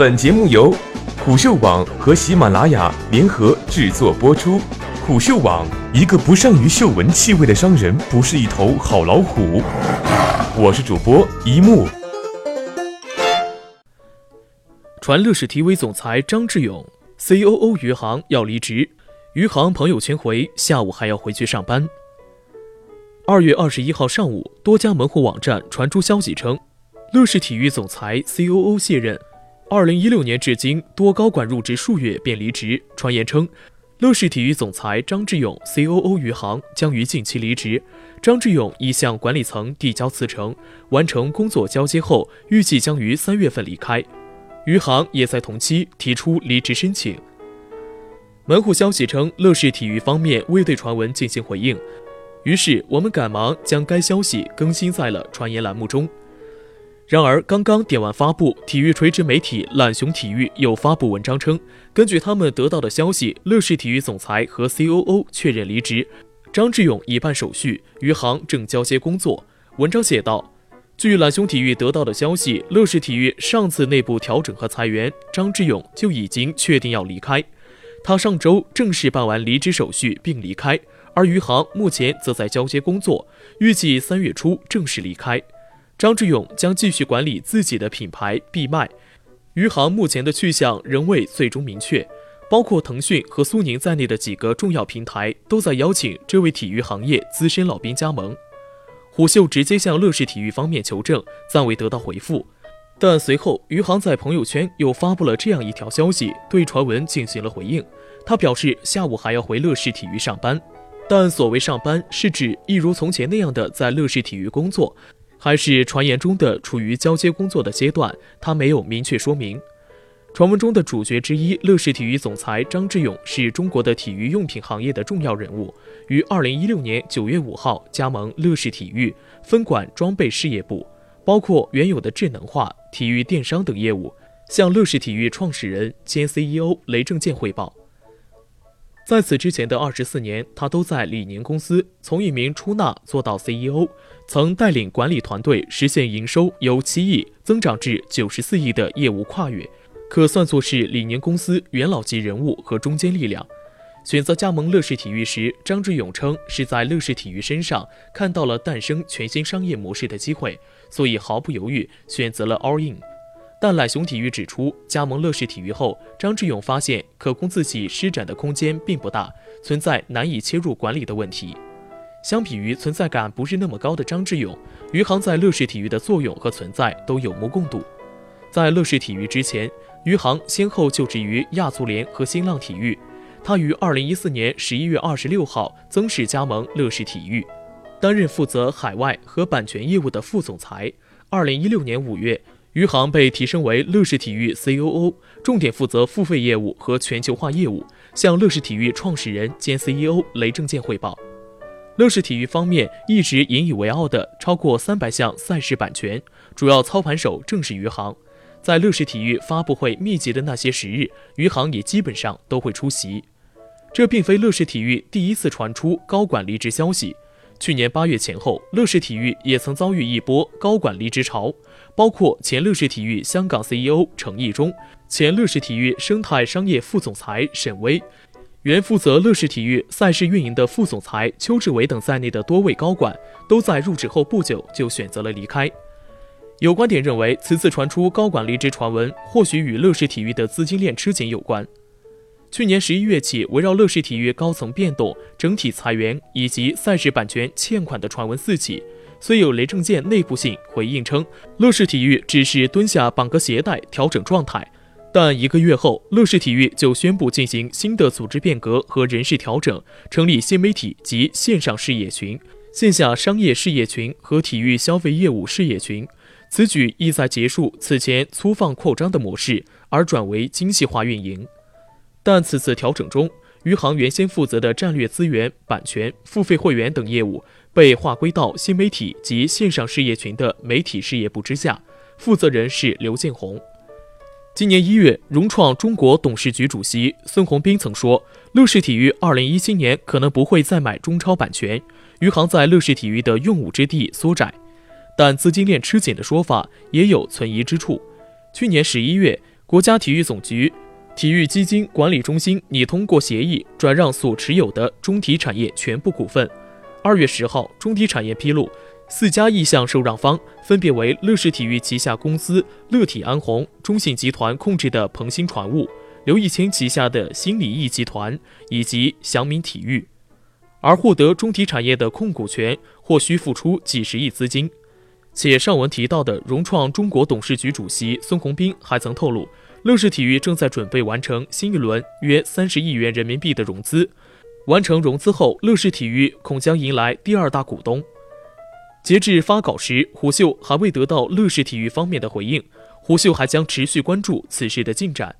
本节目由虎嗅网和喜马拉雅联合制作播出。虎嗅网：一个不善于嗅闻气味的商人，不是一头好老虎。我是主播一木。传乐视 TV 总裁张志勇，COO 余杭要离职，余杭朋友圈回下午还要回去上班。二月二十一号上午，多家门户网站传出消息称，乐视体育总裁 COO 卸任。二零一六年至今，多高管入职数月便离职。传言称。乐视体育总裁张志勇 （COO） 余杭将于近期离职。张志勇已向管理层递交辞呈，完成工作交接后，预计将于三月份离开。余杭也在同期提出离职申请。门户消息称，乐视体育方面未对传闻进行回应，于是我们赶忙将该消息更新在了传言栏目中。然而，刚刚点完发布，体育垂直媒体懒熊体育又发布文章称，根据他们得到的消息，乐视体育总裁和 COO 确认离职，张志勇已办手续，余杭正交接工作。文章写道：据懒熊体育得到的消息，乐视体育上次内部调整和裁员，张志勇就已经确定要离开，他上周正式办完离职手续并离开，而余杭目前则在交接工作，预计三月初正式离开。张志勇将继续管理自己的品牌闭麦，余杭目前的去向仍未最终明确，包括腾讯和苏宁在内的几个重要平台都在邀请这位体育行业资深老兵加盟。虎嗅直接向乐视体育方面求证，暂未得到回复。但随后余杭在朋友圈又发布了这样一条消息，对传闻进行了回应。他表示下午还要回乐视体育上班，但所谓上班是指一如从前那样的在乐视体育工作。还是传言中的处于交接工作的阶段，他没有明确说明。传闻中的主角之一，乐视体育总裁张志勇是中国的体育用品行业的重要人物，于二零一六年九月五号加盟乐视体育，分管装备事业部，包括原有的智能化、体育电商等业务，向乐视体育创始人兼 CEO 雷正健汇报。在此之前的二十四年，他都在李宁公司从一名出纳做到 CEO，曾带领管理团队实现营收由七亿增长至九十四亿的业务跨越，可算作是李宁公司元老级人物和中坚力量。选择加盟乐视体育时，张志勇称是在乐视体育身上看到了诞生全新商业模式的机会，所以毫不犹豫选择了 All In。但懒熊体育指出，加盟乐视体育后，张志勇发现可供自己施展的空间并不大，存在难以切入管理的问题。相比于存在感不是那么高的张志勇，余杭在乐视体育的作用和存在都有目共睹。在乐视体育之前，余杭先后就职于亚足联和新浪体育。他于二零一四年十一月二十六号增势加盟乐视体育，担任负责海外和版权业务的副总裁。二零一六年五月。余杭被提升为乐视体育 COO，重点负责付费业务和全球化业务，向乐视体育创始人兼 CEO 雷正健汇报。乐视体育方面一直引以为傲的超过三百项赛事版权，主要操盘手正是余杭。在乐视体育发布会密集的那些时日，余杭也基本上都会出席。这并非乐视体育第一次传出高管离职消息。去年八月前后，乐视体育也曾遭遇一波高管离职潮，包括前乐视体育香港 CEO 程毅忠、前乐视体育生态商业副总裁沈威、原负责乐视体育赛事运营的副总裁邱志伟等在内的多位高管，都在入职后不久就选择了离开。有观点认为，此次传出高管离职传闻，或许与乐视体育的资金链吃紧有关。去年十一月起，围绕乐视体育高层变动、整体裁员以及赛事版权欠款的传闻四起。虽有雷正健内部信回应称，乐视体育只是蹲下绑个鞋带调整状态，但一个月后，乐视体育就宣布进行新的组织变革和人事调整，成立新媒体及线上事业群、线下商业事业群和体育消费业务事业群。此举意在结束此前粗放扩张的模式，而转为精细化运营。但此次调整中，余杭原先负责的战略资源、版权、付费会员等业务被划归到新媒体及线上事业群的媒体事业部之下，负责人是刘建宏。今年一月，融创中国董事局主席孙宏斌曾说，乐视体育二零一七年可能不会再买中超版权，余杭在乐视体育的用武之地缩窄。但资金链吃紧的说法也有存疑之处。去年十一月。国家体育总局体育基金管理中心拟通过协议转让所持有的中体产业全部股份。二月十号，中体产业披露，四家意向受让方分别为乐视体育旗下公司乐体安红、中信集团控制的鹏鑫船务、刘义谦旗下的新礼义集团以及祥明体育。而获得中体产业的控股权或需付出几十亿资金。且上文提到的融创中国董事局主席孙宏斌还曾透露，乐视体育正在准备完成新一轮约三十亿元人民币的融资。完成融资后，乐视体育恐将迎来第二大股东。截至发稿时，胡秀还未得到乐视体育方面的回应。胡秀还将持续关注此事的进展。